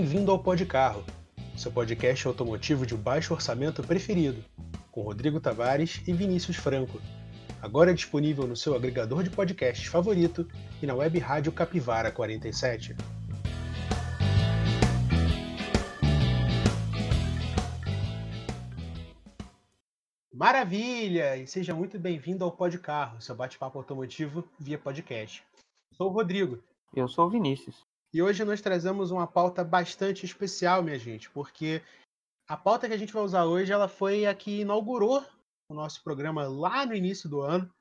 Bem-vindo ao Pod Carro, seu podcast automotivo de baixo orçamento preferido, com Rodrigo Tavares e Vinícius Franco. Agora é disponível no seu agregador de podcasts favorito e na web rádio Capivara 47. Maravilha! E seja muito bem-vindo ao Pod Carro, seu bate-papo automotivo via podcast. Sou o Rodrigo. Eu sou o Vinícius. E hoje nós trazemos uma pauta bastante especial, minha gente, porque a pauta que a gente vai usar hoje, ela foi a que inaugurou o nosso programa lá no início do ano,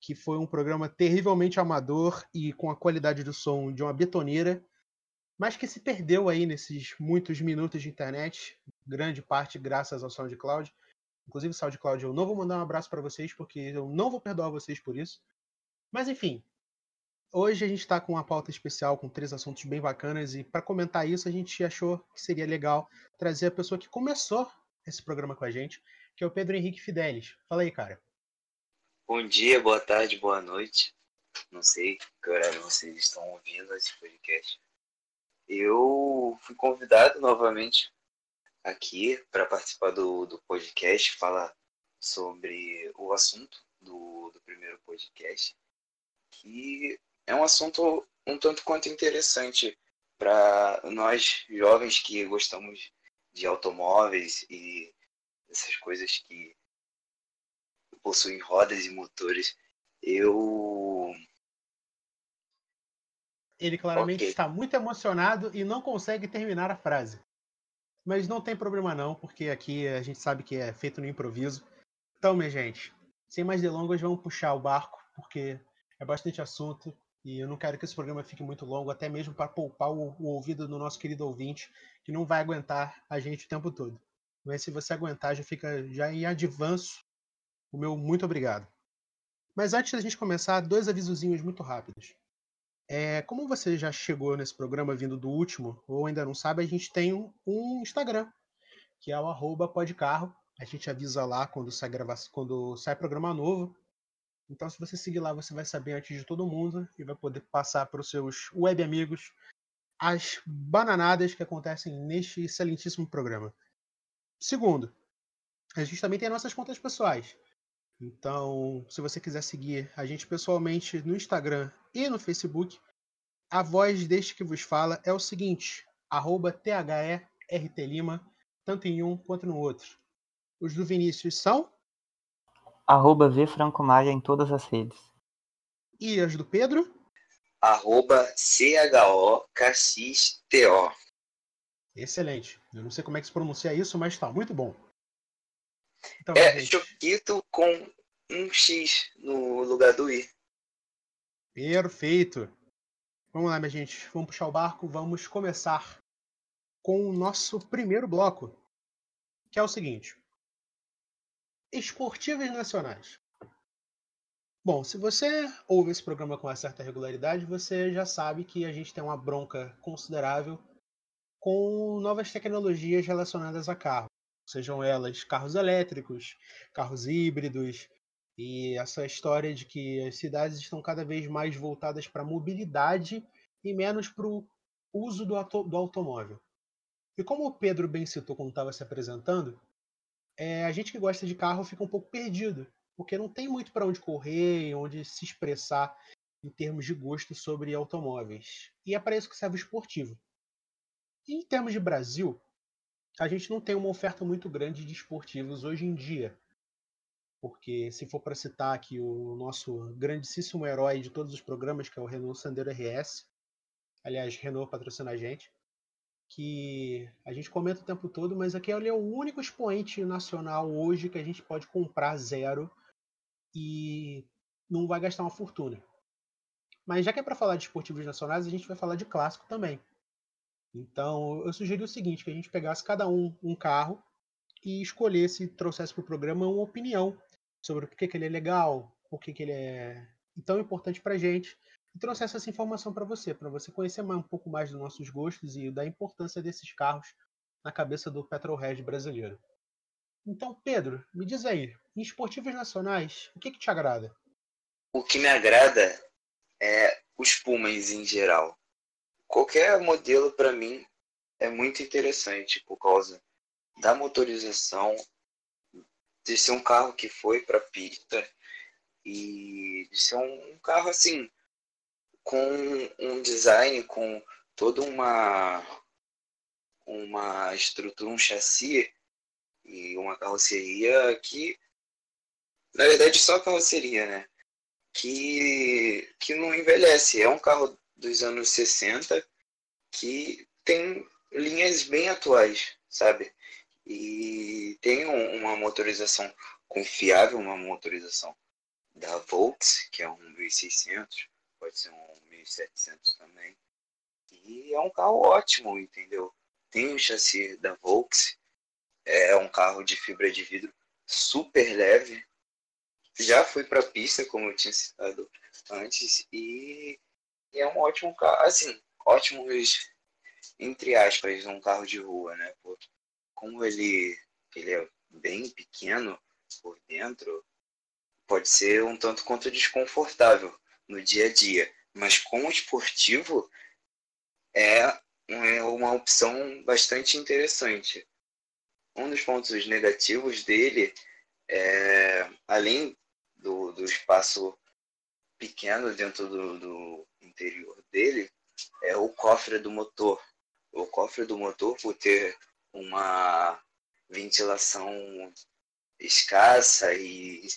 que foi um programa terrivelmente amador e com a qualidade do som de uma betoneira, mas que se perdeu aí nesses muitos minutos de internet, grande parte graças ao SoundCloud. Inclusive, SoundCloud, eu não vou mandar um abraço para vocês, porque eu não vou perdoar vocês por isso. Mas enfim, Hoje a gente está com uma pauta especial com três assuntos bem bacanas e para comentar isso a gente achou que seria legal trazer a pessoa que começou esse programa com a gente, que é o Pedro Henrique Fidelis. Fala aí, cara. Bom dia, boa tarde, boa noite. Não sei que horário vocês estão ouvindo esse podcast. Eu fui convidado novamente aqui para participar do, do podcast, falar sobre o assunto do, do primeiro podcast, que é um assunto um tanto quanto interessante para nós jovens que gostamos de automóveis e essas coisas que possuem rodas e motores. Eu. Ele claramente okay. está muito emocionado e não consegue terminar a frase. Mas não tem problema não, porque aqui a gente sabe que é feito no improviso. Então, minha gente, sem mais delongas, vamos puxar o barco, porque é bastante assunto e eu não quero que esse programa fique muito longo, até mesmo para poupar o, o, ouvido do nosso querido ouvinte, que não vai aguentar a gente o tempo todo. Mas se você aguentar, já fica já em advanço o meu muito obrigado. Mas antes da gente começar, dois avisozinhos muito rápidos. É, como você já chegou nesse programa vindo do último, ou ainda não sabe, a gente tem um, um Instagram, que é o arroba podcarro. A gente avisa lá quando sai, gravação, quando sai programa novo. Então, se você seguir lá, você vai saber antes de todo mundo e vai poder passar para os seus web amigos as bananadas que acontecem neste excelentíssimo programa. Segundo, a gente também tem nossas contas pessoais. Então, se você quiser seguir a gente pessoalmente no Instagram e no Facebook, a voz deste que vos fala é o seguinte: THERTLima, tanto em um quanto no outro. Os do Vinícius são Arroba V Franco Maia em todas as redes. E as do Pedro? Arroba CHO Cassis TO. Excelente. Eu não sei como é que se pronuncia isso, mas tá muito bom. Então, é gente... Choquito com um X no lugar do I. Perfeito. Vamos lá, minha gente. Vamos puxar o barco. Vamos começar com o nosso primeiro bloco, que é o seguinte esportivas nacionais. Bom, se você ouve esse programa com uma certa regularidade, você já sabe que a gente tem uma bronca considerável com novas tecnologias relacionadas a carro, sejam elas carros elétricos, carros híbridos, e essa história de que as cidades estão cada vez mais voltadas para a mobilidade e menos para o uso do, do automóvel. E como o Pedro bem citou quando estava se apresentando, é, a gente que gosta de carro fica um pouco perdido, porque não tem muito para onde correr, onde se expressar em termos de gosto sobre automóveis. E é para isso que serve o esportivo. E em termos de Brasil, a gente não tem uma oferta muito grande de esportivos hoje em dia. Porque se for para citar aqui o nosso grandíssimo herói de todos os programas, que é o Renault Sandero RS, aliás, Renault patrocina a gente, que a gente comenta o tempo todo, mas aqui ele é o único expoente nacional hoje que a gente pode comprar zero e não vai gastar uma fortuna. Mas já que é para falar de esportivos nacionais, a gente vai falar de clássico também. Então eu sugeri o seguinte, que a gente pegasse cada um um carro e escolhesse, trouxesse para o programa uma opinião sobre o que, que ele é legal, por que, que ele é tão importante para gente e trouxesse essa informação para você, para você conhecer mais, um pouco mais dos nossos gostos e da importância desses carros na cabeça do petrolhead brasileiro. Então, Pedro, me diz aí, em esportivos nacionais, o que, que te agrada? O que me agrada é os Pumas em geral. Qualquer modelo para mim é muito interessante por causa da motorização, de ser um carro que foi para pista e de ser um, um carro assim com um design com toda uma uma estrutura, um chassi e uma carroceria que na verdade só carroceria, né? Que que não envelhece, é um carro dos anos 60 que tem linhas bem atuais, sabe? E tem um, uma motorização confiável, uma motorização da Volks, que é um 1600, pode ser um 1700 também. E é um carro ótimo, entendeu? Tem o chassi da Volks, é um carro de fibra de vidro super leve. Já fui para pista, como eu tinha citado antes, e, e é um ótimo carro. Assim, ótimos, entre aspas, um carro de rua, né? Porque como ele, ele é bem pequeno por dentro, pode ser um tanto quanto desconfortável no dia a dia. Mas como esportivo, é, é uma opção bastante interessante. Um dos pontos negativos dele é, além do, do espaço pequeno dentro do, do interior dele, é o cofre do motor. O cofre do motor, por ter uma ventilação escassa e,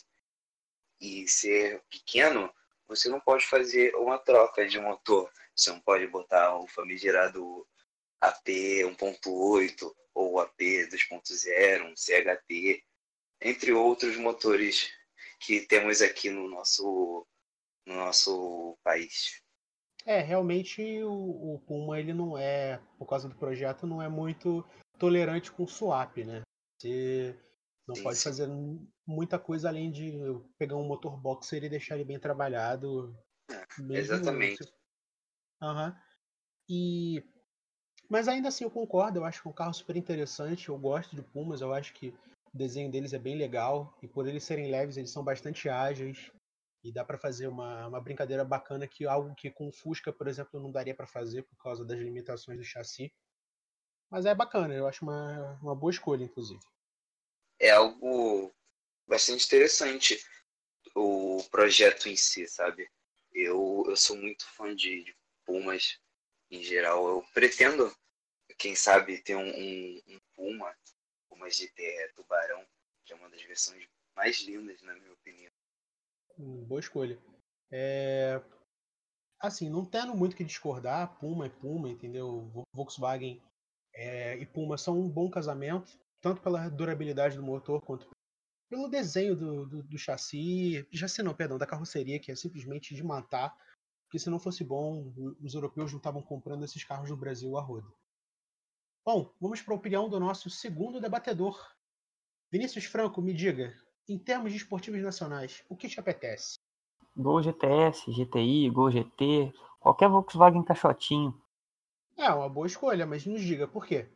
e ser pequeno, você não pode fazer uma troca de motor. Você não pode botar o famigerado AP 1.8 ou AP 2.0, um CHT, entre outros motores que temos aqui no nosso, no nosso país. É, realmente o, o Puma ele não é, por causa do projeto, não é muito tolerante com swap, né? Você não sim, pode fazer muita coisa além de pegar um motor boxer e deixar ele bem trabalhado. É, exatamente. Uhum. E mas ainda assim eu concordo, eu acho que é um carro super interessante, eu gosto de Pumas, eu acho que o desenho deles é bem legal e por eles serem leves, eles são bastante ágeis e dá para fazer uma, uma brincadeira bacana que algo que com o Fusca, por exemplo, não daria para fazer por causa das limitações do chassi. Mas é bacana, eu acho uma, uma boa escolha, inclusive. É algo bastante interessante o projeto em si, sabe? Eu, eu sou muito fã de, de Pumas em geral. Eu pretendo, quem sabe, ter um, um, um Puma, Puma GT Tubarão, que é uma das versões mais lindas, na minha opinião. Hum, boa escolha. É... Assim, não tendo muito que discordar, Puma é Puma, entendeu? Volkswagen é, e Puma são um bom casamento, tanto pela durabilidade do motor quanto pelo desenho do, do, do chassi, chassi não, perdão, da carroceria, que é simplesmente de matar, porque se não fosse bom, os europeus não estavam comprando esses carros no Brasil a roda. Bom, vamos para a opinião do nosso segundo debatedor. Vinícius Franco, me diga, em termos de esportivos nacionais, o que te apetece? Gol GTS, GTI, Gol GT, qualquer Volkswagen caixotinho. É, uma boa escolha, mas nos diga por quê?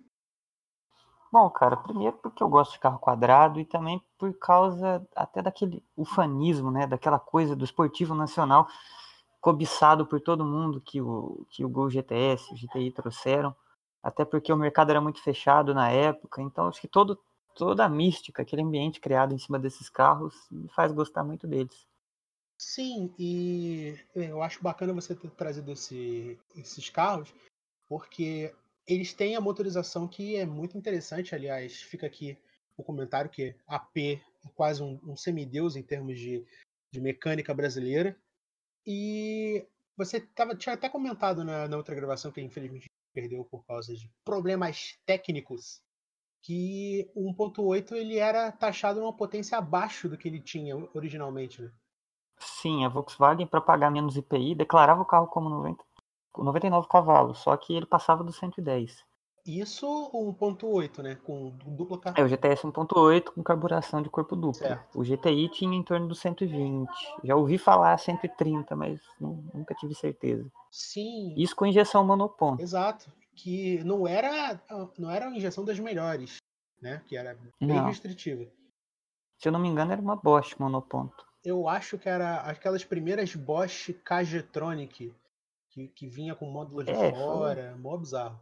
Bom, cara, primeiro porque eu gosto de carro quadrado e também por causa até daquele ufanismo, né, daquela coisa do esportivo nacional cobiçado por todo mundo que o, que o Gol GTS, o GTI trouxeram, até porque o mercado era muito fechado na época, então acho que todo, toda a mística, aquele ambiente criado em cima desses carros, me faz gostar muito deles. Sim, e eu acho bacana você ter trazido esse, esses carros, porque eles têm a motorização que é muito interessante, aliás, fica aqui o comentário que a P é quase um, um semideus em termos de, de mecânica brasileira. E você tava, tinha até comentado na, na outra gravação que infelizmente perdeu por causa de problemas técnicos, que o 1.8 ele era taxado uma potência abaixo do que ele tinha originalmente, né? Sim, a Volkswagen, para pagar menos IPI, declarava o carro como 90, 99 cavalos, só que ele passava dos 110. Isso 1.8, né? Com dupla carro. É, o GTS 1.8 com carburação de corpo duplo. Certo. O GTI tinha em torno dos 120. Já ouvi falar 130, mas nunca tive certeza. Sim. Isso com injeção monoponto. Exato. Que não era, não era a injeção das melhores, né? Que era bem não. restritiva. Se eu não me engano, era uma Bosch monoponto. Eu acho que era aquelas primeiras Bosch Kgetronic que, que vinha com módulo de é, fora, foi... mó bizarro.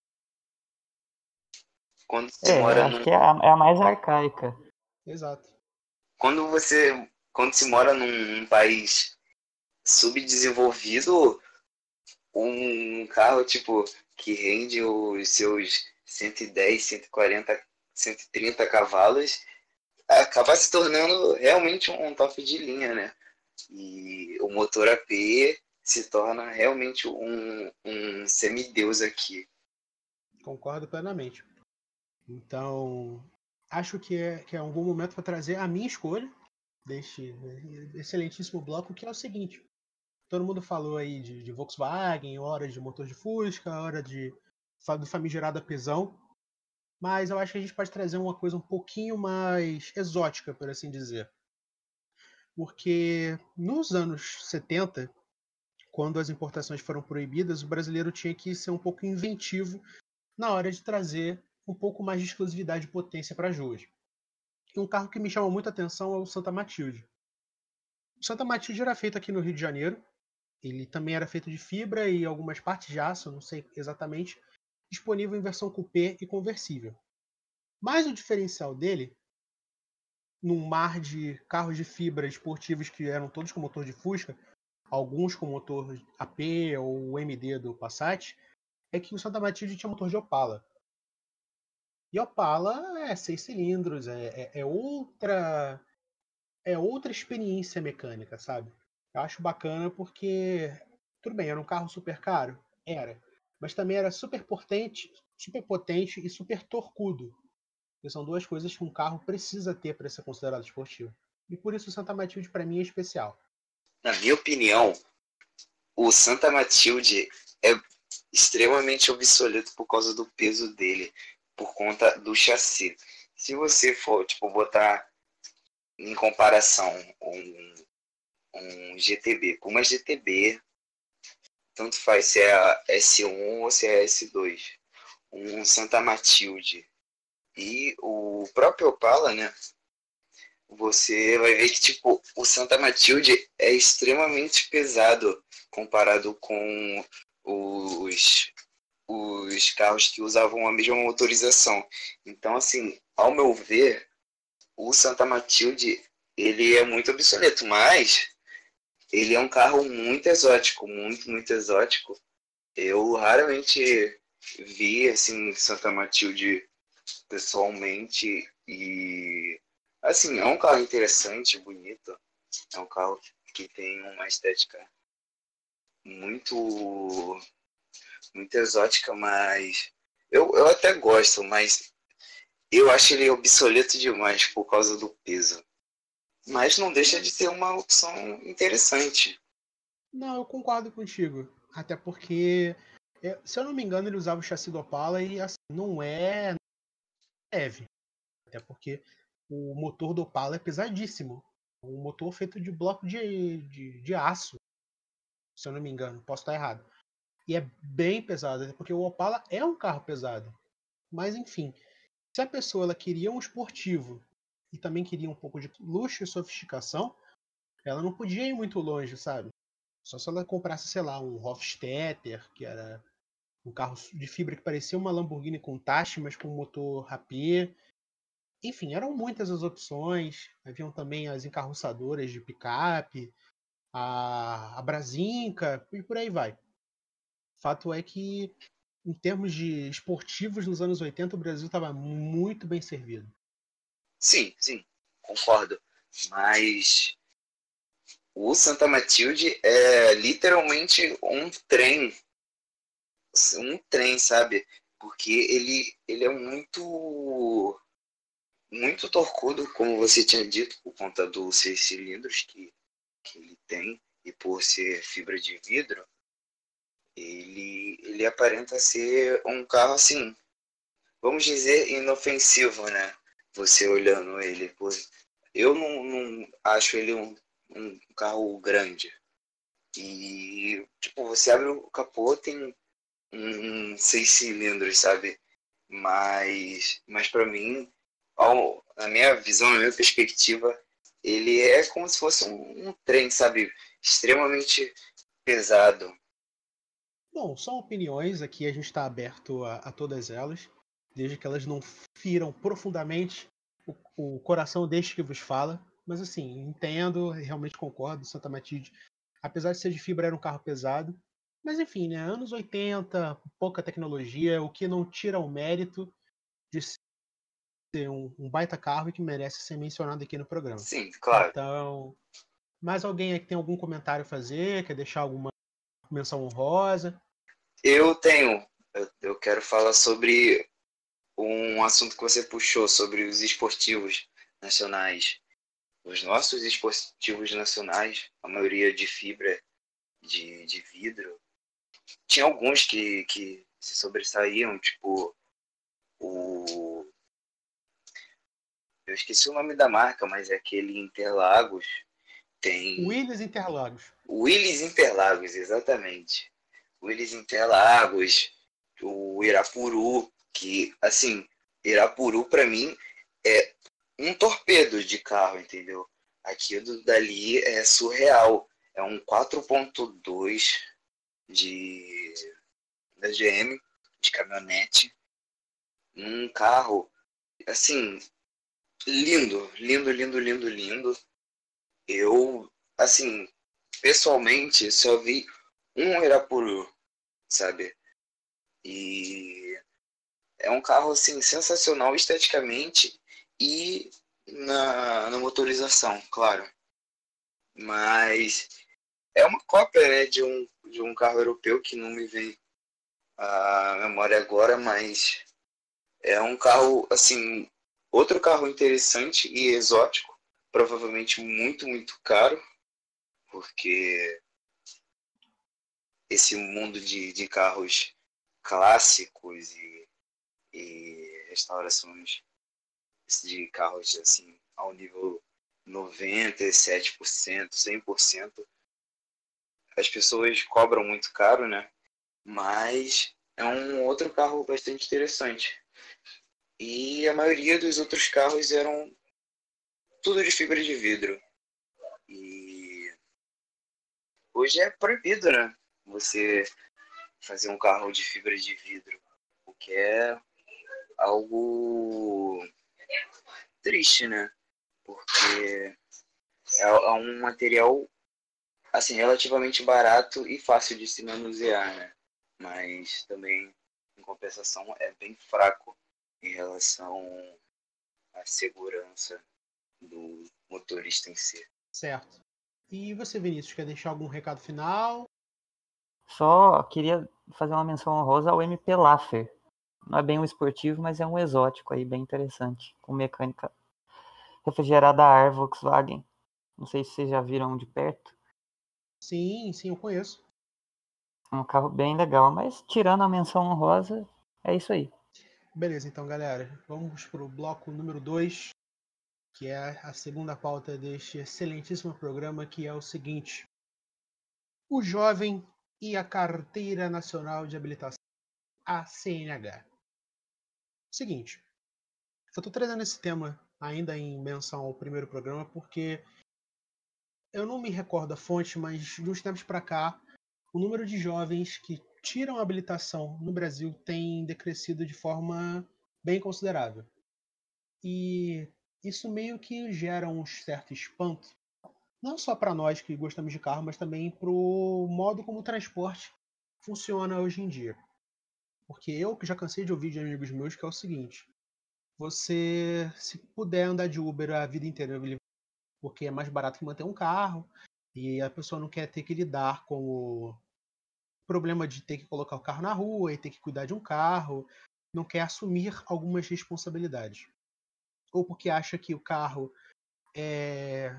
quando você É, mora acho num que é a, é a mais arcaica. Exato. quando você quando se mora num país subdesenvolvido, um carro tipo que rende os seus 110, 140, 130 cavalos acaba se tornando realmente um top de linha, né? E o motor AP se torna realmente um, um semideus aqui. Concordo plenamente. Então, acho que é, que é um bom momento para trazer a minha escolha deste excelentíssimo bloco, que é o seguinte. Todo mundo falou aí de, de Volkswagen, hora de motor de Fusca, hora de do famigerado apesão. Mas eu acho que a gente pode trazer uma coisa um pouquinho mais exótica, por assim dizer. Porque nos anos 70, quando as importações foram proibidas, o brasileiro tinha que ser um pouco inventivo na hora de trazer um pouco mais de exclusividade e potência para as ruas. E um carro que me chama muita atenção é o Santa Matilde. O Santa Matilde era feito aqui no Rio de Janeiro. Ele também era feito de fibra e algumas partes de aço, não sei exatamente, disponível em versão coupé e conversível. Mas o diferencial dele, num mar de carros de fibra esportivos que eram todos com motor de Fusca, alguns com motor AP ou MD do Passat, é que o Santa Matilde tinha motor de Opala. E Opala é seis cilindros, é, é, é, outra é outra experiência mecânica, sabe? Eu acho bacana porque tudo bem, era um carro super caro, era, mas também era super potente, super potente e super torcudo. Que são duas coisas que um carro precisa ter para ser considerado esportivo. E por isso o Santa Matilde para mim é especial. Na minha opinião, o Santa Matilde é extremamente obsoleto por causa do peso dele por conta do chassi. Se você for tipo botar em comparação um, um GTB com uma GTB, tanto faz se é a S1 ou se é a S2, um Santa Matilde e o próprio Opala, né? Você vai ver que tipo o Santa Matilde é extremamente pesado comparado com os os carros que usavam a mesma motorização. Então, assim, ao meu ver, o Santa Matilde ele é muito obsoleto, mas ele é um carro muito exótico, muito, muito exótico. Eu raramente vi assim Santa Matilde pessoalmente e assim, é um carro interessante, bonito. É um carro que tem uma estética muito muito exótica, mas eu, eu até gosto, mas eu acho ele obsoleto demais por causa do peso. Mas não deixa de ser uma opção interessante. Não, eu concordo contigo. Até porque, é, se eu não me engano, ele usava o chassi do Opala e assim, não é leve. Até porque o motor do Opala é pesadíssimo. Um motor feito de bloco de, de, de aço. Se eu não me engano, posso estar errado. E é bem pesado, porque o Opala é um carro pesado. Mas enfim, se a pessoa ela queria um esportivo e também queria um pouco de luxo e sofisticação, ela não podia ir muito longe, sabe? Só se ela comprasse, sei lá, um Hofstetter, que era um carro de fibra que parecia uma Lamborghini com taxa, mas com motor rapé. Enfim, eram muitas as opções. Haviam também as encarroçadoras de picape, a, a Brasinca e por aí vai. Fato é que, em termos de esportivos nos anos 80, o Brasil estava muito bem servido. Sim, sim, concordo. Mas o Santa Matilde é literalmente um trem. Um trem, sabe? Porque ele, ele é muito muito torcudo, como você tinha dito, por conta dos seis cilindros que, que ele tem e por ser fibra de vidro ele, ele aparenta ser um carro assim, vamos dizer, inofensivo, né? Você olhando ele. Eu não, não acho ele um, um carro grande. E, tipo, você abre o capô, tem um, um seis cilindros, sabe? Mas, mas para mim, ao, na minha visão, na minha perspectiva, ele é como se fosse um, um trem, sabe? Extremamente pesado. Bom, são opiniões, aqui a gente está aberto a, a, todas elas. desde que elas não firam profundamente o, o coração deste que vos fala. Mas assim, entendo, realmente concordo, Santa Matilde, apesar de ser de fibra, era um carro pesado. Mas enfim, né? Anos 80, pouca tecnologia, o que não tira o mérito de ser um, um baita carro e que merece ser mencionado aqui no programa. Sim, claro. Então, mais alguém aqui tem algum comentário a fazer? Quer deixar alguma menção honrosa? Eu tenho. Eu, eu quero falar sobre um assunto que você puxou, sobre os esportivos nacionais. Os nossos esportivos nacionais, a maioria de fibra de, de vidro, tinha alguns que, que se sobressaíam, tipo o. Eu esqueci o nome da marca, mas é aquele Interlagos. Tem. Willis Interlagos. Willis Interlagos, exatamente. Willis Interlagos, o Irapuru, que, assim, Irapuru para mim é um torpedo de carro, entendeu? Aquilo dali é surreal. É um 4.2 de da GM, de caminhonete. Um carro, assim, lindo, lindo, lindo, lindo, lindo. Eu, assim, pessoalmente, só vi um Irapuru, sabe? E é um carro assim sensacional esteticamente e na, na motorização, claro. Mas é uma cópia né, de, um, de um carro europeu que não me vem a memória agora, mas é um carro assim, outro carro interessante e exótico, provavelmente muito, muito caro, porque esse mundo de, de carros clássicos e, e restaurações de carros assim ao nível 97%, 100%. As pessoas cobram muito caro, né? Mas é um outro carro bastante interessante. E a maioria dos outros carros eram tudo de fibra de vidro. E hoje é proibido, né? Você fazer um carro de fibra de vidro, o que é algo triste, né? Porque é, é um material assim relativamente barato e fácil de se manusear, né? Mas também em compensação é bem fraco em relação à segurança do motorista em si. Certo. E você, Vinícius, quer deixar algum recado final? Só queria fazer uma menção honrosa ao MP Laffer. Não é bem um esportivo, mas é um exótico aí, bem interessante. Com mecânica refrigerada a ar Volkswagen. Não sei se vocês já viram de perto. Sim, sim, eu conheço. É um carro bem legal, mas tirando a menção honrosa, é isso aí. Beleza, então, galera. Vamos para o bloco número 2, que é a segunda pauta deste excelentíssimo programa, que é o seguinte. O jovem e a Carteira Nacional de Habilitação, a CNH. Seguinte, eu estou trazendo esse tema ainda em menção ao primeiro programa porque eu não me recordo a fonte, mas de uns tempos para cá, o número de jovens que tiram a habilitação no Brasil tem decrescido de forma bem considerável. E isso meio que gera um certo espanto não só para nós que gostamos de carro, mas também para o modo como o transporte funciona hoje em dia. Porque eu que já cansei de ouvir de amigos meus que é o seguinte: você, se puder andar de Uber a vida inteira, porque é mais barato que manter um carro, e a pessoa não quer ter que lidar com o problema de ter que colocar o carro na rua e ter que cuidar de um carro, não quer assumir algumas responsabilidades. Ou porque acha que o carro é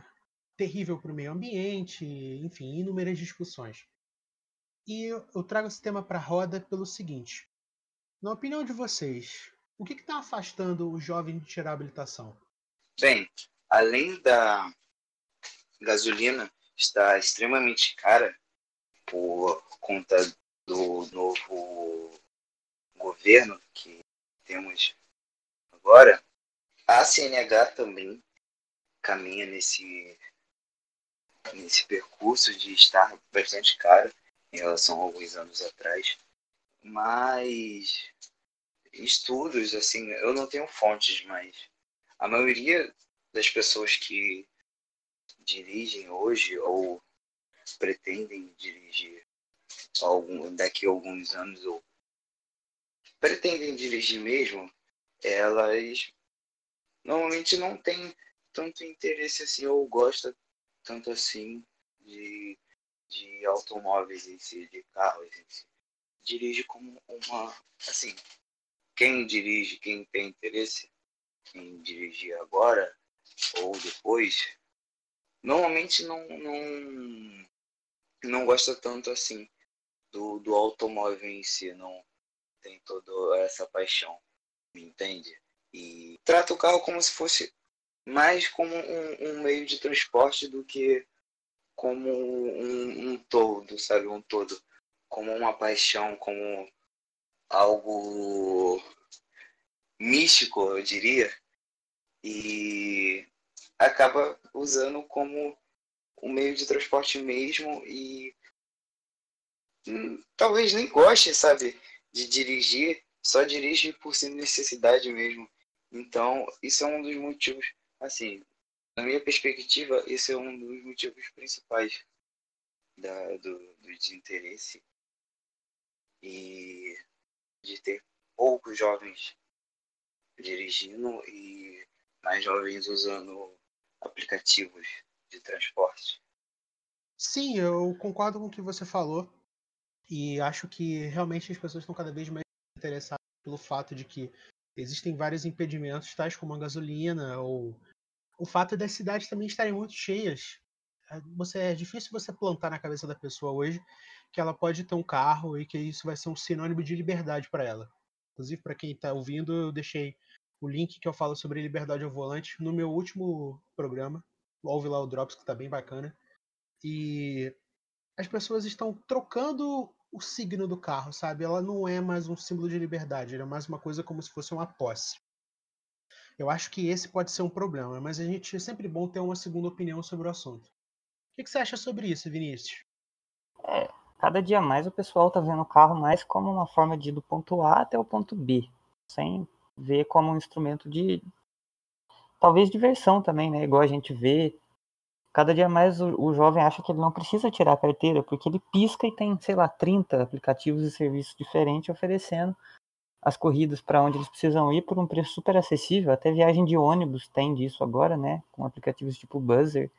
terrível para o meio ambiente, enfim, inúmeras discussões. E eu trago esse tema para a roda pelo seguinte: na opinião de vocês, o que está afastando o jovem de tirar a habilitação? Bem, além da gasolina estar extremamente cara por conta do novo governo que temos agora, a CNH também caminha nesse nesse percurso de estar bastante cara em relação a alguns anos atrás, mas estudos, assim, eu não tenho fontes, mas a maioria das pessoas que dirigem hoje ou pretendem dirigir algum, daqui a alguns anos ou pretendem dirigir mesmo, elas normalmente não têm tanto interesse assim ou gosta tanto assim de, de automóveis em si, de carros em si. Dirige como uma, assim, quem dirige, quem tem interesse em dirigir agora ou depois, normalmente não, não, não gosta tanto assim do, do automóvel em si, não tem toda essa paixão, me entende? E trata o carro como se fosse mais como um, um meio de transporte do que como um, um todo, sabe? Um todo. Como uma paixão, como algo místico, eu diria. E acaba usando como um meio de transporte mesmo e hum, talvez nem goste, sabe, de dirigir, só dirige por necessidade mesmo. Então, isso é um dos motivos, assim, na minha perspectiva, esse é um dos motivos principais da, do, do desinteresse e de ter poucos jovens dirigindo e mais jovens usando aplicativos de transporte. Sim, eu concordo com o que você falou e acho que realmente as pessoas estão cada vez mais interessadas pelo fato de que existem vários impedimentos, tais como a gasolina ou o fato das cidades também estarem muito cheias. É, você é difícil você plantar na cabeça da pessoa hoje que ela pode ter um carro e que isso vai ser um sinônimo de liberdade para ela. Inclusive, para quem está ouvindo, eu deixei o link que eu falo sobre liberdade ao volante no meu último programa. Ouve lá o Drops, que está bem bacana. E as pessoas estão trocando o signo do carro, sabe? Ela não é mais um símbolo de liberdade, ela é mais uma coisa como se fosse uma posse. Eu acho que esse pode ser um problema, mas a gente é sempre bom ter uma segunda opinião sobre o assunto. O que, você acha sobre isso, Vinícius? É, cada dia mais o pessoal está vendo o carro mais como uma forma de ir do ponto A até o ponto B, sem ver como um instrumento de talvez diversão também, né? Igual a gente vê. Cada dia mais o, o, jovem acha que ele não precisa tirar a carteira, porque ele pisca e tem, sei lá, 30 aplicativos e serviços diferentes oferecendo as corridas para onde eles precisam ir por um preço super acessível. Até viagem de ônibus tem disso agora, né? Com aplicativos tipo Buzzer.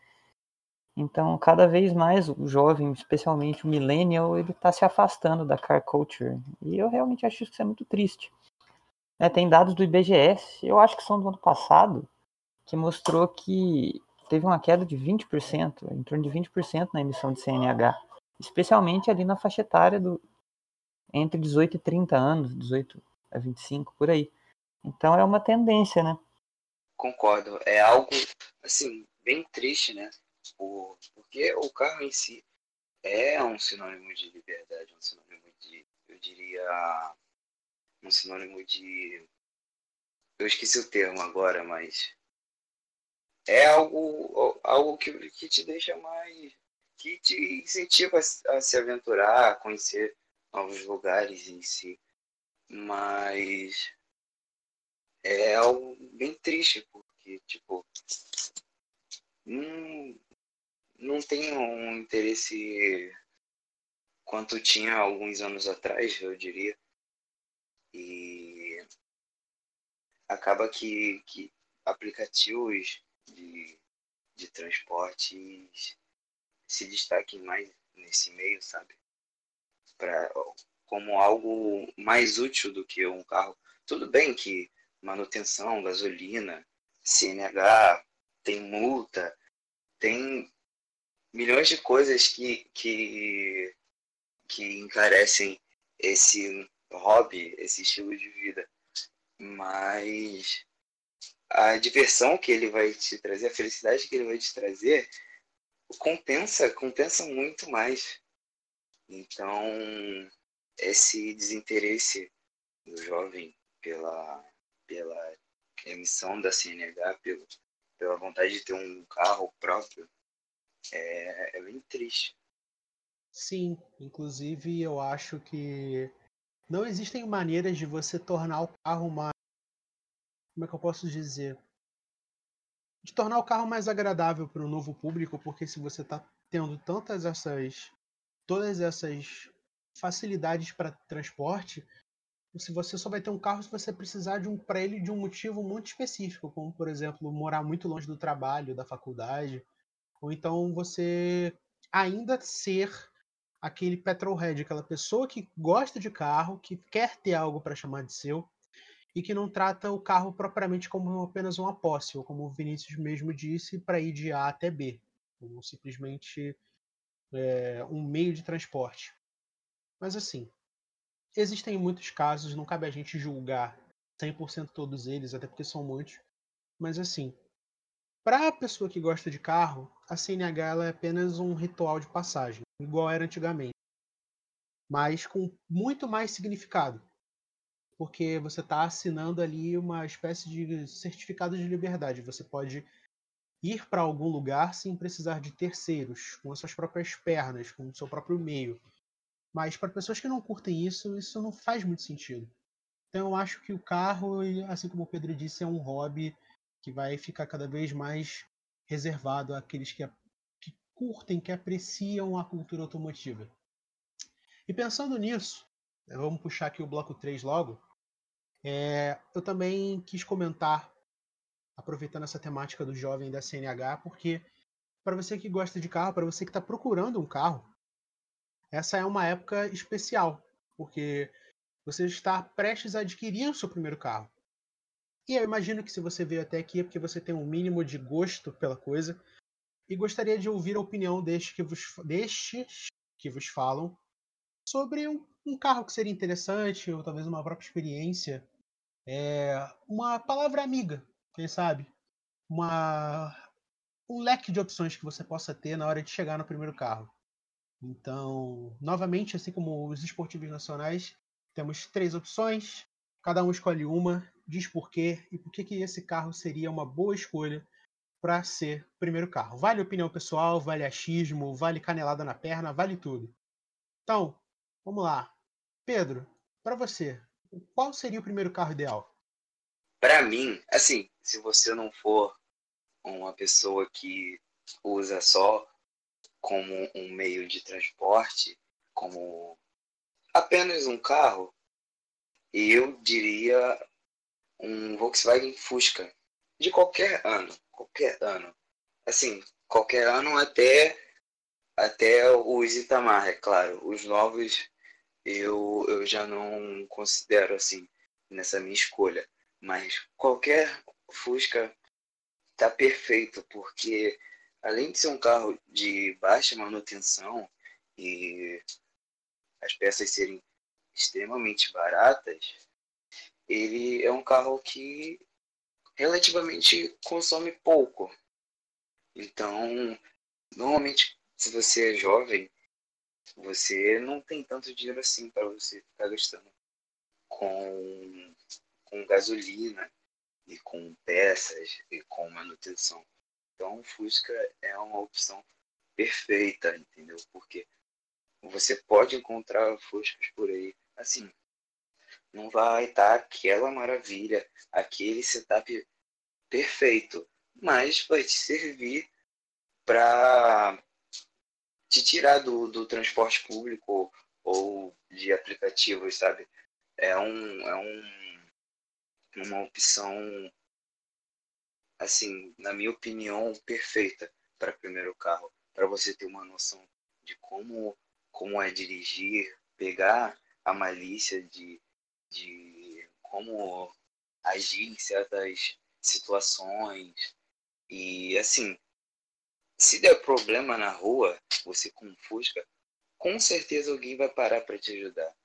Então, cada vez mais o jovem, especialmente o millennial, ele está se afastando da car culture. E eu realmente acho isso é muito triste. É, tem dados do IBGS, eu acho que são do ano passado, que mostrou que teve uma queda de 20%, em torno de 20% na emissão de CNH, especialmente ali na faixa etária do entre 18 e 30 anos, 18 a 25 por aí. Então é uma tendência, né? Concordo, é algo assim bem triste, né? Porque o carro em si é um sinônimo de liberdade, um sinônimo de, eu diria, um sinônimo de. Eu esqueci o termo agora, mas. É algo, algo que, que te deixa mais. que te incentiva a, a se aventurar, a conhecer novos lugares em si. Mas. É algo bem triste, porque, tipo. Não, não tem um interesse quanto tinha alguns anos atrás, eu diria. E acaba que, que aplicativos de, de transportes se destaquem mais nesse meio, sabe? Pra, como algo mais útil do que um carro. Tudo bem que manutenção, gasolina, CNH, tem multa, tem milhões de coisas que, que, que encarecem esse hobby, esse estilo de vida. Mas a diversão que ele vai te trazer, a felicidade que ele vai te trazer, compensa, compensa muito mais. Então, esse desinteresse do jovem pela, pela emissão da CNH, pelo, pela vontade de ter um carro próprio, é, é bem triste. Sim, inclusive eu acho que não existem maneiras de você tornar o carro mais. Como é que eu posso dizer? De tornar o carro mais agradável para o novo público, porque se você está tendo tantas essas. todas essas facilidades para transporte, se você só vai ter um carro se você precisar de um para ele de um motivo muito específico, como por exemplo morar muito longe do trabalho, da faculdade, ou então você ainda ser aquele petrolhead, aquela pessoa que gosta de carro, que quer ter algo para chamar de seu e que não trata o carro propriamente como apenas uma posse, ou como o Vinícius mesmo disse, para ir de A até B, como simplesmente é, um meio de transporte. Mas assim, existem muitos casos, não cabe a gente julgar 100% todos eles, até porque são muitos. Mas assim, para a pessoa que gosta de carro, a CNH é apenas um ritual de passagem, igual era antigamente, mas com muito mais significado, porque você está assinando ali uma espécie de certificado de liberdade. Você pode ir para algum lugar sem precisar de terceiros, com as suas próprias pernas, com o seu próprio meio. Mas para pessoas que não curtem isso, isso não faz muito sentido. Então eu acho que o carro, assim como o Pedro disse, é um hobby que vai ficar cada vez mais reservado àqueles que, que curtem, que apreciam a cultura automotiva. E pensando nisso, vamos puxar aqui o bloco 3 logo. É, eu também quis comentar, aproveitando essa temática do jovem da CNH, porque para você que gosta de carro, para você que está procurando um carro, essa é uma época especial, porque você está prestes a adquirir o seu primeiro carro. E eu imagino que se você veio até aqui é porque você tem um mínimo de gosto pela coisa e gostaria de ouvir a opinião destes que vos, destes que vos falam sobre um, um carro que seria interessante ou talvez uma própria experiência. É, uma palavra amiga, quem sabe? Uma, um leque de opções que você possa ter na hora de chegar no primeiro carro. Então, novamente, assim como os esportivos nacionais, temos três opções, cada um escolhe uma, diz por quê e por que, que esse carro seria uma boa escolha para ser primeiro carro. Vale opinião pessoal, vale achismo, vale canelada na perna, vale tudo. Então, vamos lá. Pedro, para você, qual seria o primeiro carro ideal? Para mim, assim, se você não for uma pessoa que usa só como um meio de transporte, como apenas um carro, eu diria um Volkswagen Fusca de qualquer ano, qualquer ano. Assim, qualquer ano até até os Itamar, é claro. Os novos eu, eu já não considero assim nessa minha escolha. Mas qualquer Fusca tá perfeito, porque além de ser um carro de baixa manutenção e as peças serem extremamente baratas, ele é um carro que relativamente consome pouco. Então, normalmente, se você é jovem, você não tem tanto dinheiro assim para você ficar gastando com, com gasolina e com peças e com manutenção. Então, o Fusca é uma opção perfeita, entendeu? Porque você pode encontrar Fuscas por aí. Assim, não vai estar aquela maravilha, aquele setup perfeito, mas vai te servir para te tirar do, do transporte público ou de aplicativos, sabe? É um, é um uma opção assim, na minha opinião, perfeita para primeiro carro, para você ter uma noção de como como é dirigir, pegar a malícia de, de como agir em certas situações e assim, se der problema na rua, você com Fusca, com certeza alguém vai parar para te ajudar.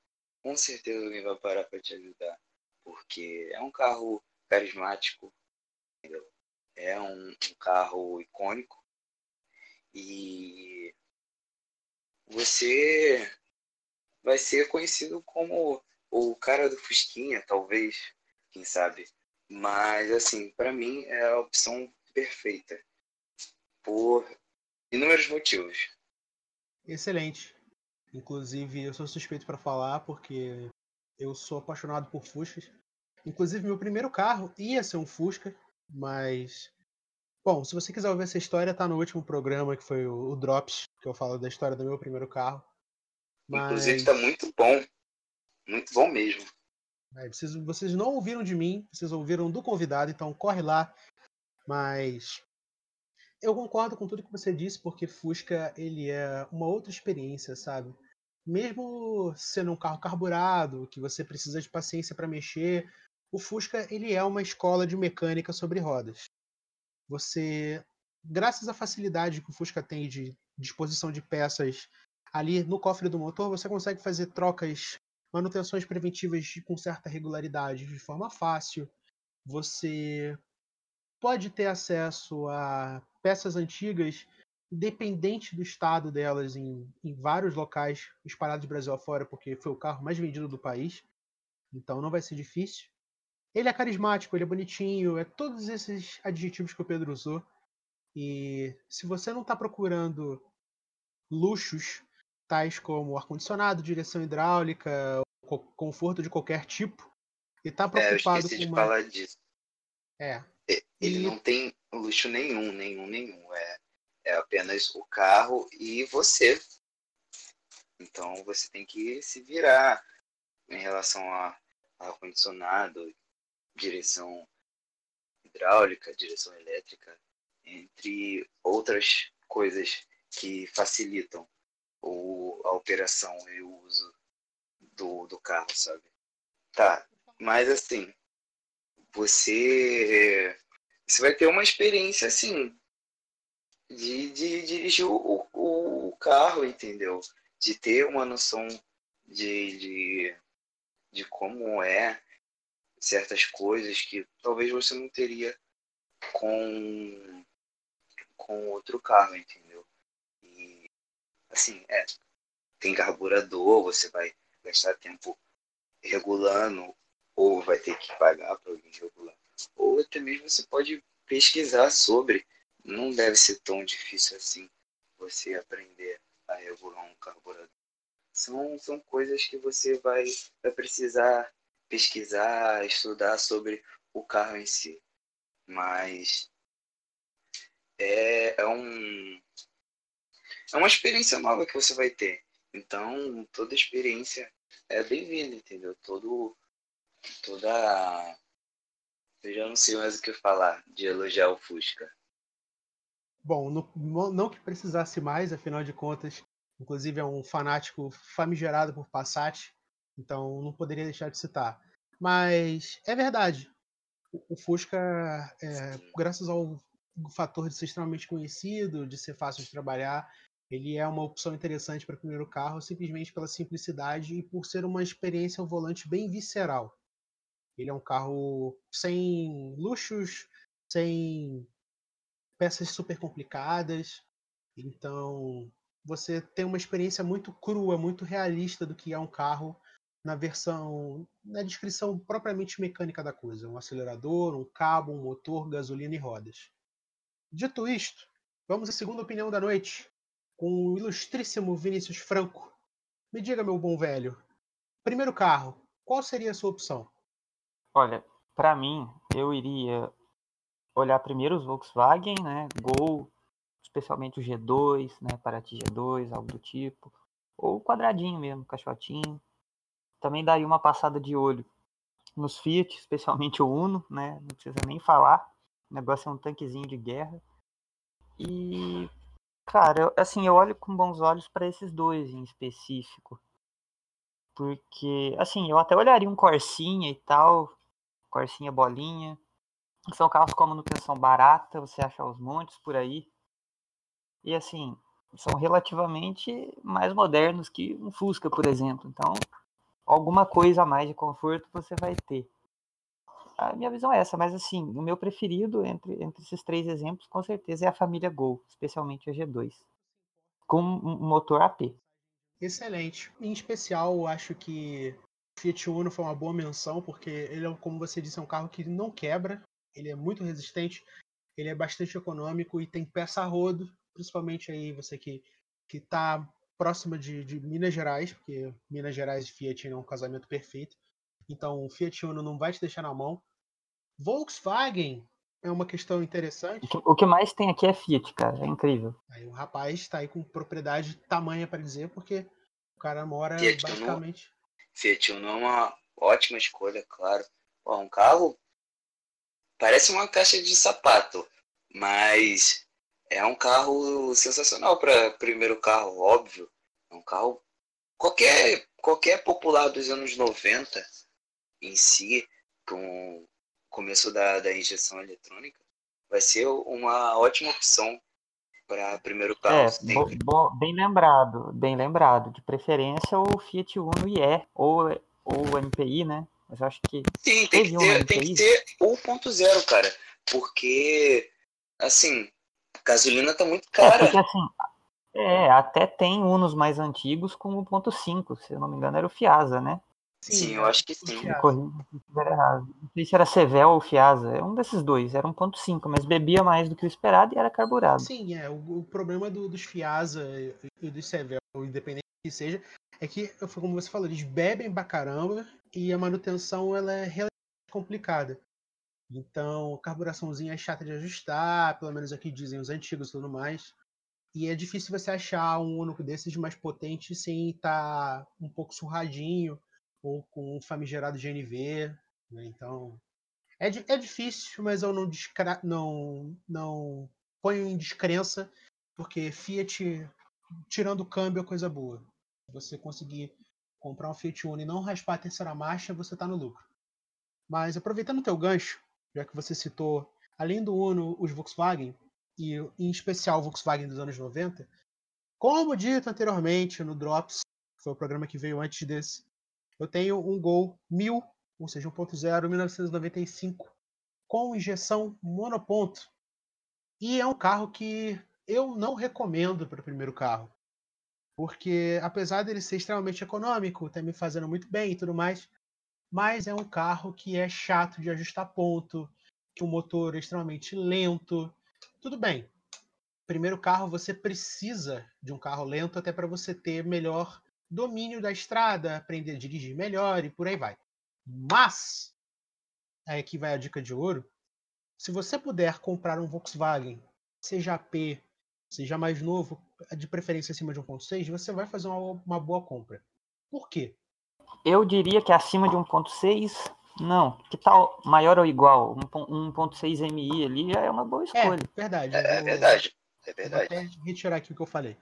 Com certeza alguém vai parar para te ajudar, porque é um carro carismático, entendeu? é um, um carro icônico e você vai ser conhecido como o cara do Fusquinha, talvez, quem sabe. Mas, assim, para mim é a opção perfeita. Por inúmeros motivos. Excelente. Inclusive, eu sou suspeito para falar porque Eu sou apaixonado por Fuscas. Inclusive, meu primeiro carro ia ser um Fusca, mas. Bom, se você quiser ouvir essa história, tá no último programa, que foi o, Drops, que eu falo da história do meu primeiro carro. Mas... Inclusive, tá muito bom. Muito bom mesmo. É, vocês, vocês não ouviram de mim, vocês ouviram do convidado, então corre lá. Mas eu concordo com tudo que você disse, porque Fusca ele é uma outra experiência, sabe? Mesmo sendo um carro carburado, que você precisa de paciência para mexer, o Fusca ele é uma escola de mecânica sobre rodas. Você, graças à facilidade que o Fusca tem de disposição de peças ali no cofre do motor, você consegue fazer trocas, manutenções preventivas com certa regularidade de forma fácil. Você pode ter acesso a peças antigas, independente do estado delas, em, em vários locais espalhados do Brasil afora, porque foi o carro mais vendido do país. Então não vai ser difícil. Ele é carismático, ele é bonitinho, é todos esses adjetivos que o Pedro usou. E se você não está procurando luxos tais como ar-condicionado, direção hidráulica, conforto de qualquer tipo, e está preocupado é, eu esqueci com de uma... falar disso. É, ele não tem luxo nenhum, nenhum, nenhum. É, é apenas o carro e você. Então você tem que se virar em relação a ar-condicionado, direção hidráulica, direção elétrica, entre outras coisas que facilitam o, a operação e o uso do, do carro, sabe? Tá, mas assim, você você vai ter uma experiência assim de, de, dirigir o, o, carro, entendeu? De ter uma noção de, de, de como é certas coisas que talvez você não teria com, com outro carro, entendeu? E assim, é, tem carburador, você vai gastar tempo regulando, ou vai ter que pagar para alguém regular ou até mesmo você pode pesquisar sobre. Não deve ser tão difícil assim você aprender a regular um carburador. São, são coisas que você vai, vai precisar pesquisar, estudar sobre o carro em si. Mas é, é, um, é uma experiência nova que você vai ter. Então, toda experiência é bem-vinda, entendeu? Todo, toda eu já não sei mais o que falar de elogiar o Fusca. Bom, não, não que precisasse mais, afinal de contas, inclusive é um fanático famigerado por Passat, então não poderia deixar de citar. Mas é verdade, o, Fusca, é, graças ao fator de ser extremamente conhecido, de ser fácil de trabalhar, ele é uma opção interessante para o primeiro carro, simplesmente pela simplicidade e por ser uma experiência ao volante bem visceral. Ele é um carro sem luxos, sem peças super complicadas. Então, você tem uma experiência muito crua, muito realista do que é um carro na versão, na descrição propriamente mecânica da coisa. Um acelerador, um cabo, um motor, gasolina e rodas. Dito isto, vamos à segunda opinião da noite, com o ilustríssimo Vinícius Franco. Me diga, meu bom velho, primeiro carro, qual seria a sua opção? Olha, para mim, eu iria olhar primeiro os Volkswagen, né? Gol, especialmente o G2, né? Paraty G2, algo do tipo. Ou o quadradinho mesmo, caixotinho. Também daria uma passada de olho nos Fiat, especialmente o Uno, né? Não precisa nem falar. O negócio é um tanquezinho de guerra. E, cara, eu, assim, eu olho com bons olhos para esses dois em específico. Porque, assim, eu até olharia um Corsinha e tal, Corsinha Bolinha. São carros com manutenção barata, você acha aos montes por aí. E assim, são relativamente mais modernos que um Fusca, por exemplo. Então, alguma coisa a mais de conforto você vai ter. A minha visão é essa, mas assim, o meu preferido entre, entre esses três exemplos, com certeza, é a família Gol, especialmente a G2, com motor AP. Excelente. Em especial, acho que Fiat Uno foi uma boa menção, porque ele, é, como você disse, é um carro que não quebra, ele é muito resistente, ele é bastante econômico e tem peça a rodo, principalmente aí você que que está próxima de, de, Minas Gerais, porque Minas Gerais e Fiat é um casamento perfeito. Então o Fiat Uno não vai te deixar na mão. Volkswagen é uma questão interessante. O que, mais tem aqui é Fiat, cara. É incrível. Aí o rapaz está aí com propriedade tamanha para dizer, porque o cara mora Fiat basicamente. Fiat Uno é uma ótima escolha, claro. Pô, um carro parece uma caixa de sapato, mas é um carro sensacional para primeiro carro, óbvio. É um carro qualquer qualquer popular dos anos 90 em si, com o começo da, da injeção eletrônica, vai ser uma ótima opção para primeiro carro. É, bo- bo- bem lembrado, bem lembrado. De preferência o Fiat Uno IE ou, ou o MPI, né? Mas acho que Sim, tem que ter, tem que ter 1.0, cara. Porque, assim, gasolina tá muito É, cara. porque assim, é, até tem Unos mais antigos com o 1.5, se eu não me engano era o Fiasa, né? Sim, eu acho que sim. eu. Não sei se era Sevel ou Fiasa, é um desses dois, era 1.5, mas bebia mais do que o esperado e era carburado. Sim, é. O, o problema do- dos Fiasa e dos Sevel, independente que seja, é que, como você falou, eles bebem pra caramba e a manutenção ela é relativamente complicada. Então, a carburaçãozinha é chata de ajustar, pelo menos aqui dizem os antigos e tudo mais. E é difícil você achar um único desses mais potente sem estar um pouco surradinho ou com um famigerado GNV. né? Então, é, é difícil, mas eu não, descra... não, não ponho em descrença, porque Fiat, tirando o câmbio, é coisa boa. Você conseguir comprar um Fiat Uno e não raspar a terceira marcha, você está no lucro. Mas aproveitando o teu gancho, já que você citou, além do Uno, os Volkswagen, e em especial o Volkswagen dos anos 90, como dito anteriormente no Drops, que foi o programa que veio antes desse, eu tenho um Gol 1000, ou seja, 1.0, 1995, com injeção monoponto. E é um carro que eu não recomendo para o primeiro carro. Porque apesar dele ser extremamente econômico, tá me fazendo muito bem e tudo mais, mas é um carro que é chato de ajustar ponto, que o motor é extremamente lento. Tudo bem. Primeiro carro você precisa de um carro lento até para você ter melhor domínio da estrada, aprender a dirigir melhor e por aí vai. Mas aí aqui vai a dica de ouro. Se você puder comprar um Volkswagen, seja AP, seja mais novo, de preferência acima de 1.6, você vai fazer uma, uma boa compra. Por quê? Eu diria que acima de 1.6, não. Que tal maior ou igual? Um pon- 1.6 MI ali já é uma boa É, escolha. verdade. eu É, é vou- verdade. É Vou verdade. até retirar aqui o que eu falei.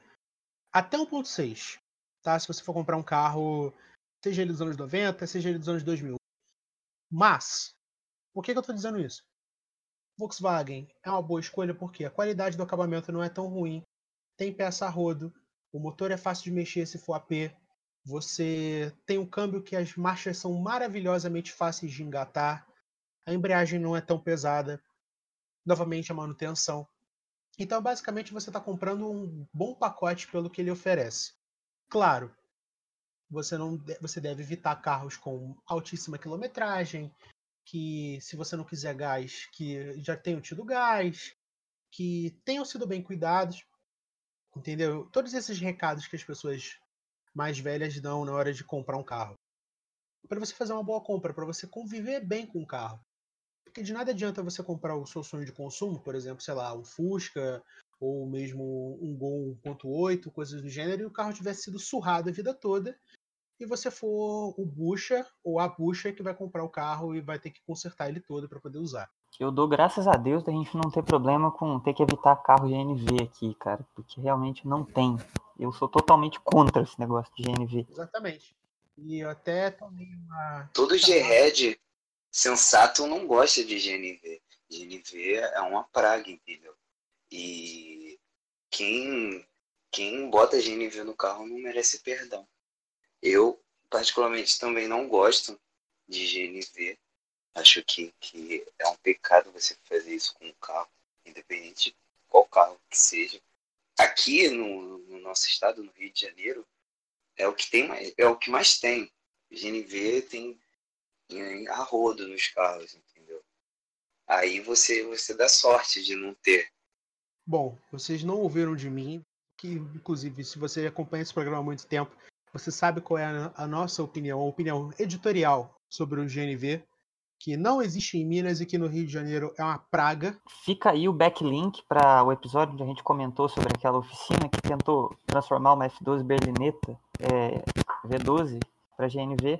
Até 1.6, tá? Se você for comprar um carro, seja ele dos anos 90, seja ele dos anos 2000. Mas, por que, que eu tô dizendo isso? Volkswagen é uma boa escolha porque a qualidade do acabamento não é tão ruim, tem peça a rodo, o motor é fácil de mexer se for AP, você tem um câmbio que as marchas são maravilhosamente fáceis de engatar, a embreagem não é tão pesada, novamente a manutenção. Então, basicamente, você está comprando um bom pacote pelo que ele oferece. Claro, você não você deve evitar carros com altíssima quilometragem, que se você não quiser gás, que já tenham tido gás, que tenham sido bem cuidados, entendeu? Todos esses recados que as pessoas mais velhas dão na hora de comprar um carro. Para você fazer uma boa compra, para você conviver bem com o carro. Porque de nada adianta você comprar o seu sonho de consumo, por exemplo, sei lá, um Fusca ou mesmo um Gol 1.8, coisas do gênero, e o carro tivesse sido surrado a vida toda, e você for o bucha ou a bucha que vai comprar o carro e vai ter que consertar ele todo para poder usar. Eu dou graças a Deus da gente não ter problema com ter que evitar carro GNV aqui, cara, porque realmente não tem. Eu sou totalmente contra esse negócio de GNV. Exatamente. E eu até tomei uma. Todo G-Red sensato não gosta de GNV. GNV é uma praga, entendeu? E quem, quem bota GNV no carro não merece perdão. Eu, particularmente, também não gosto de GNV. Acho que, que é um pecado você fazer isso com um carro, independente de qual carro que seja. Aqui no, no nosso estado, no Rio de Janeiro, é o que tem mais, é o que mais tem. GNV tem em a rodo nos carros, entendeu? Aí você você dá sorte de não ter. Bom, vocês não ouviram de mim, que inclusive, se você acompanha esse programa há muito tempo, você sabe qual é a, a nossa opinião, a opinião editorial sobre o GNV, que não existe em Minas e que no Rio de Janeiro é uma praga. Fica aí o backlink para o episódio onde a gente comentou sobre aquela oficina que tentou transformar uma F12 berlineta é, V12 para GNV.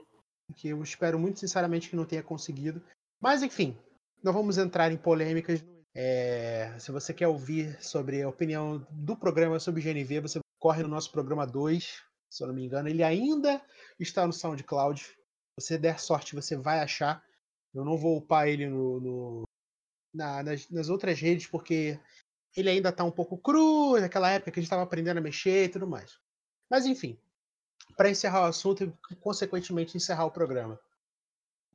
Que eu espero muito sinceramente que não tenha conseguido. Mas enfim, não vamos entrar em polêmicas. É, se você quer ouvir sobre a opinião do programa sobre GNV, você corre no nosso programa 2, se eu não me engano. Ele ainda está no SoundCloud. Se você der sorte, você vai achar. Eu não vou upar ele no, no na, nas, nas, outras redes, porque ele ainda está um pouco cru, naquela época que a gente estava aprendendo a mexer e tudo mais. Mas enfim, para encerrar o assunto e, consequentemente, encerrar o programa.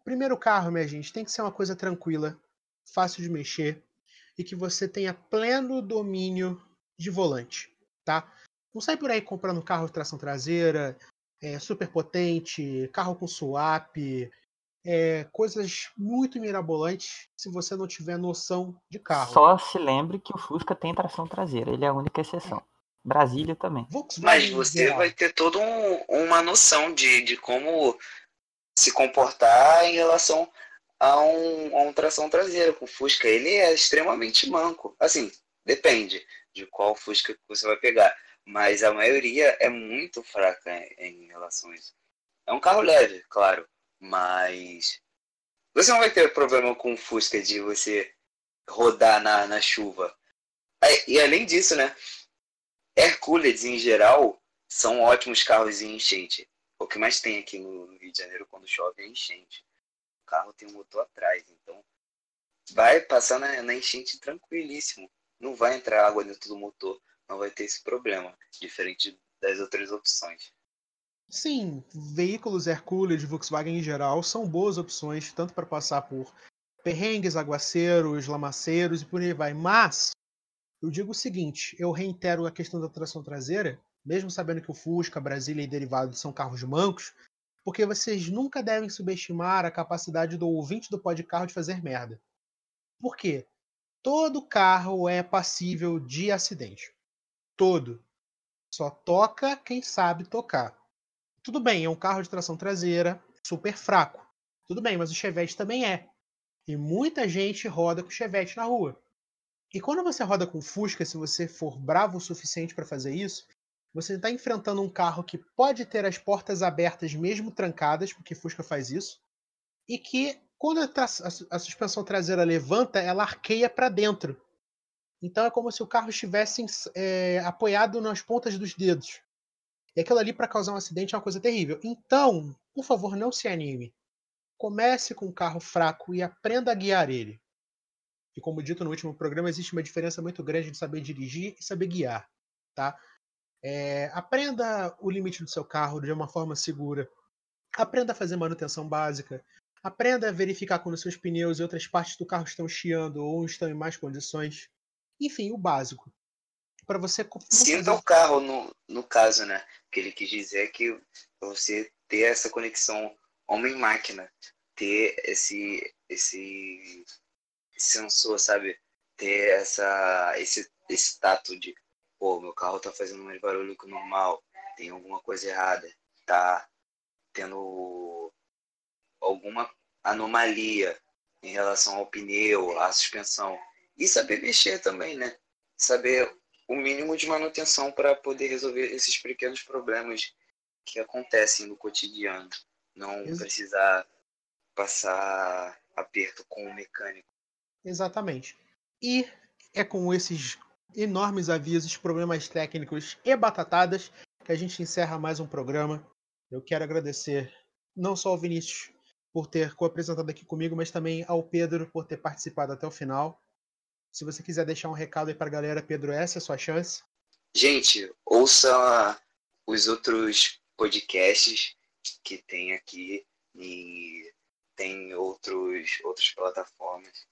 Primeiro carro, minha gente, tem que ser uma coisa tranquila, fácil de mexer e que você tenha pleno domínio de volante, tá? Não sai por aí comprando carro de tração traseira, é, super potente, carro com swap, é, coisas muito mirabolantes se você não tiver noção de carro. Só se lembre que o Fusca tem tração traseira, ele é a única exceção. Brasília também. Mas você vai ter toda um, uma noção de, de como se comportar em relação a um, a um tração traseira com Fusca. Ele é extremamente manco. Assim, depende de qual Fusca você vai pegar. Mas a maioria é muito fraca em, em relação a isso. É um carro leve, claro. Mas você não vai ter problema com o Fusca de você rodar na, na chuva. E além disso, né? Hercules em geral são ótimos carros em enchente. O que mais tem aqui no Rio de Janeiro quando chove é enchente. Carro tem um motor atrás, então vai passar na, na enchente tranquilíssimo. Não vai entrar água dentro do motor, não vai ter esse problema, diferente das outras opções. Sim, veículos Hercules Volkswagen em geral são boas opções, tanto para passar por perrengues, aguaceiros, lamaceiros e por aí vai. Mas eu digo o seguinte: eu reitero a questão da tração traseira, mesmo sabendo que o Fusca, Brasília e derivados são carros mancos, porque vocês nunca devem subestimar a capacidade do ouvinte do carro de fazer merda. Por quê? Todo carro é passível de acidente. Todo. Só toca quem sabe tocar. Tudo bem, é um carro de tração traseira, super fraco. Tudo bem, mas o Chevette também é. E muita gente roda com Chevette na rua. E quando você roda com Fusca, se você for bravo o suficiente para fazer isso, você está enfrentando um carro que pode ter as portas abertas mesmo trancadas, porque Fusca faz isso, e que quando a, a, suspensão traseira levanta, ela arqueia para dentro. Então é como se o carro estivesse é, apoiado nas pontas dos dedos. E aquilo ali para causar um acidente é uma coisa terrível. Então, por favor, não se anime. Comece com um carro fraco e aprenda a guiar ele. E como dito no último programa, existe uma diferença muito grande de saber dirigir e saber guiar, tá? É, aprenda o limite do seu carro de uma forma segura. Aprenda a fazer manutenção básica. Aprenda a verificar quando seus pneus e outras partes do carro estão chiando ou estão em más condições. Enfim, o básico para você sinta o carro no, no caso né que ele quis dizer que você ter essa conexão homem máquina ter esse esse sensor sabe ter essa esse esse tato de pô meu carro tá fazendo mais barulho que o normal tem alguma coisa errada tá tendo alguma anomalia em relação ao pneu à suspensão e saber mexer também né saber o mínimo de manutenção para poder resolver esses pequenos problemas que acontecem no cotidiano. Não precisar passar aperto com o mecânico. Exatamente. E é com esses enormes avisos, problemas técnicos e batatadas que a gente encerra mais um programa. Eu quero agradecer não só ao Vinícius por ter co-apresentado aqui comigo, mas também ao Pedro por ter participado até o final. Se você quiser deixar um recado aí para a galera, Pedro, essa é a sua chance. Gente, ouça os outros podcasts que tem aqui e tem outros, outras plataformas.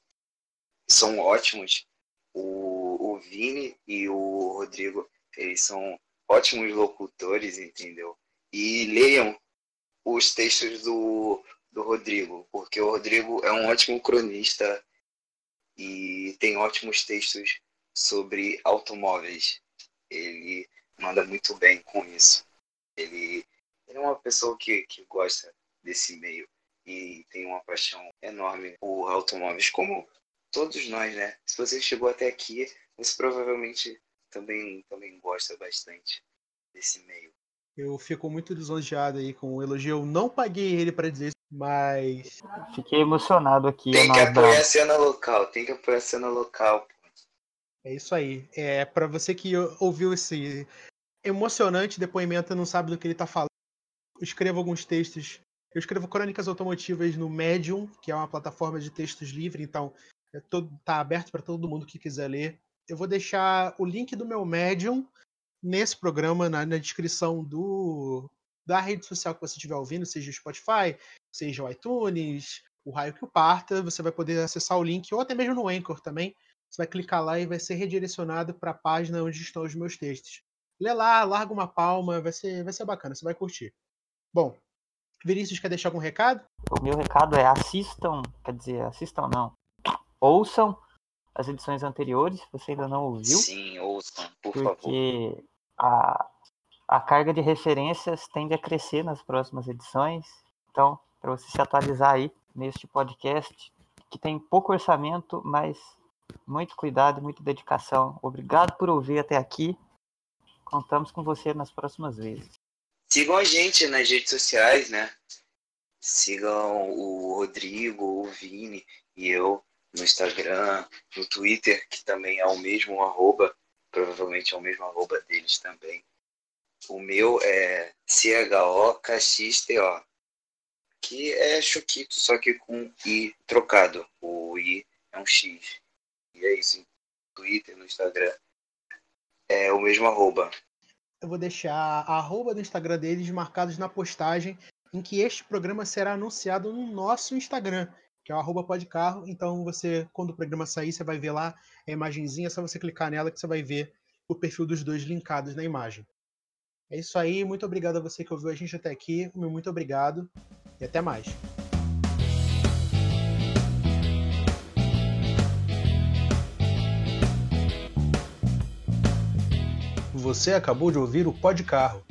São ótimos. O, o Vini e o Rodrigo, eles são ótimos locutores, entendeu? E leiam os textos do, do Rodrigo, porque o Rodrigo é um ótimo cronista e tem ótimos textos sobre automóveis. Ele manda muito bem com isso. Ele, ele é uma pessoa que, que gosta desse meio e tem uma paixão enorme por automóveis, como todos nós, né? Se você chegou até aqui, você provavelmente também, também gosta bastante desse meio. Eu fico muito lisonjeado aí com o elogio. Eu não paguei ele para dizer isso, mas. Fiquei emocionado aqui. Tem que apoiar a cena local, tem que apoiar a cena local. É isso aí. É para você que ouviu esse emocionante depoimento e não sabe do que ele tá falando. Eu escrevo alguns textos. Eu escrevo crônicas automotivas no Medium, que é uma plataforma de textos livre, então é todo, tá aberto para todo mundo que quiser ler. Eu vou deixar o link do meu Medium nesse programa, na, na descrição do, da rede social que você estiver ouvindo, seja o Spotify, seja o iTunes, o raio que o parta, você vai poder acessar o link, ou até mesmo no Anchor também. Você vai clicar lá e vai ser redirecionado para a página onde estão os meus textos. Lê lá, larga uma palma, vai ser, vai ser bacana, você vai curtir. Bom, Vinícius quer deixar algum recado? O meu recado é assistam, quer dizer, assistam não, ouçam as edições anteriores, se você ainda não ouviu. Sim, ouçam, por porque favor. Porque a, a carga de referências tende a crescer nas próximas edições. Então, para você se atualizar aí neste podcast, que tem pouco orçamento, mas muito cuidado e muita dedicação. Obrigado por ouvir até aqui. Contamos com você nas próximas vezes. Sigam a gente nas redes sociais, né? Sigam o Rodrigo, o Vini e eu no Instagram, no Twitter, que também é o mesmo arroba, provavelmente é o mesmo arroba deles também. O meu é CHOKXTO, que é Choquito, só que com I trocado. O I é um X. E é isso, no Twitter, no Instagram. É o mesmo arroba. Eu vou deixar a arroba do Instagram deles marcados na postagem em que este programa será anunciado no nosso Instagram, que é o arroba podcarro. Então você, quando o programa sair, você vai ver lá a imagenzinha, é só você clicar nela que você vai ver o perfil dos dois linkados na imagem. É isso aí, muito obrigado a você que ouviu a gente até aqui, muito obrigado e até mais. Você acabou de ouvir o Pod Carro,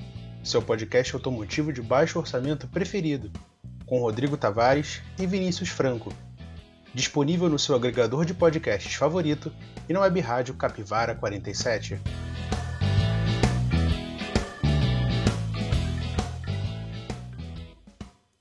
seu podcast automotivo de baixo orçamento preferido, com Rodrigo Tavares e Vinícius Franco. Disponível no seu agregador de podcasts favorito e na web rádio Capivara 47.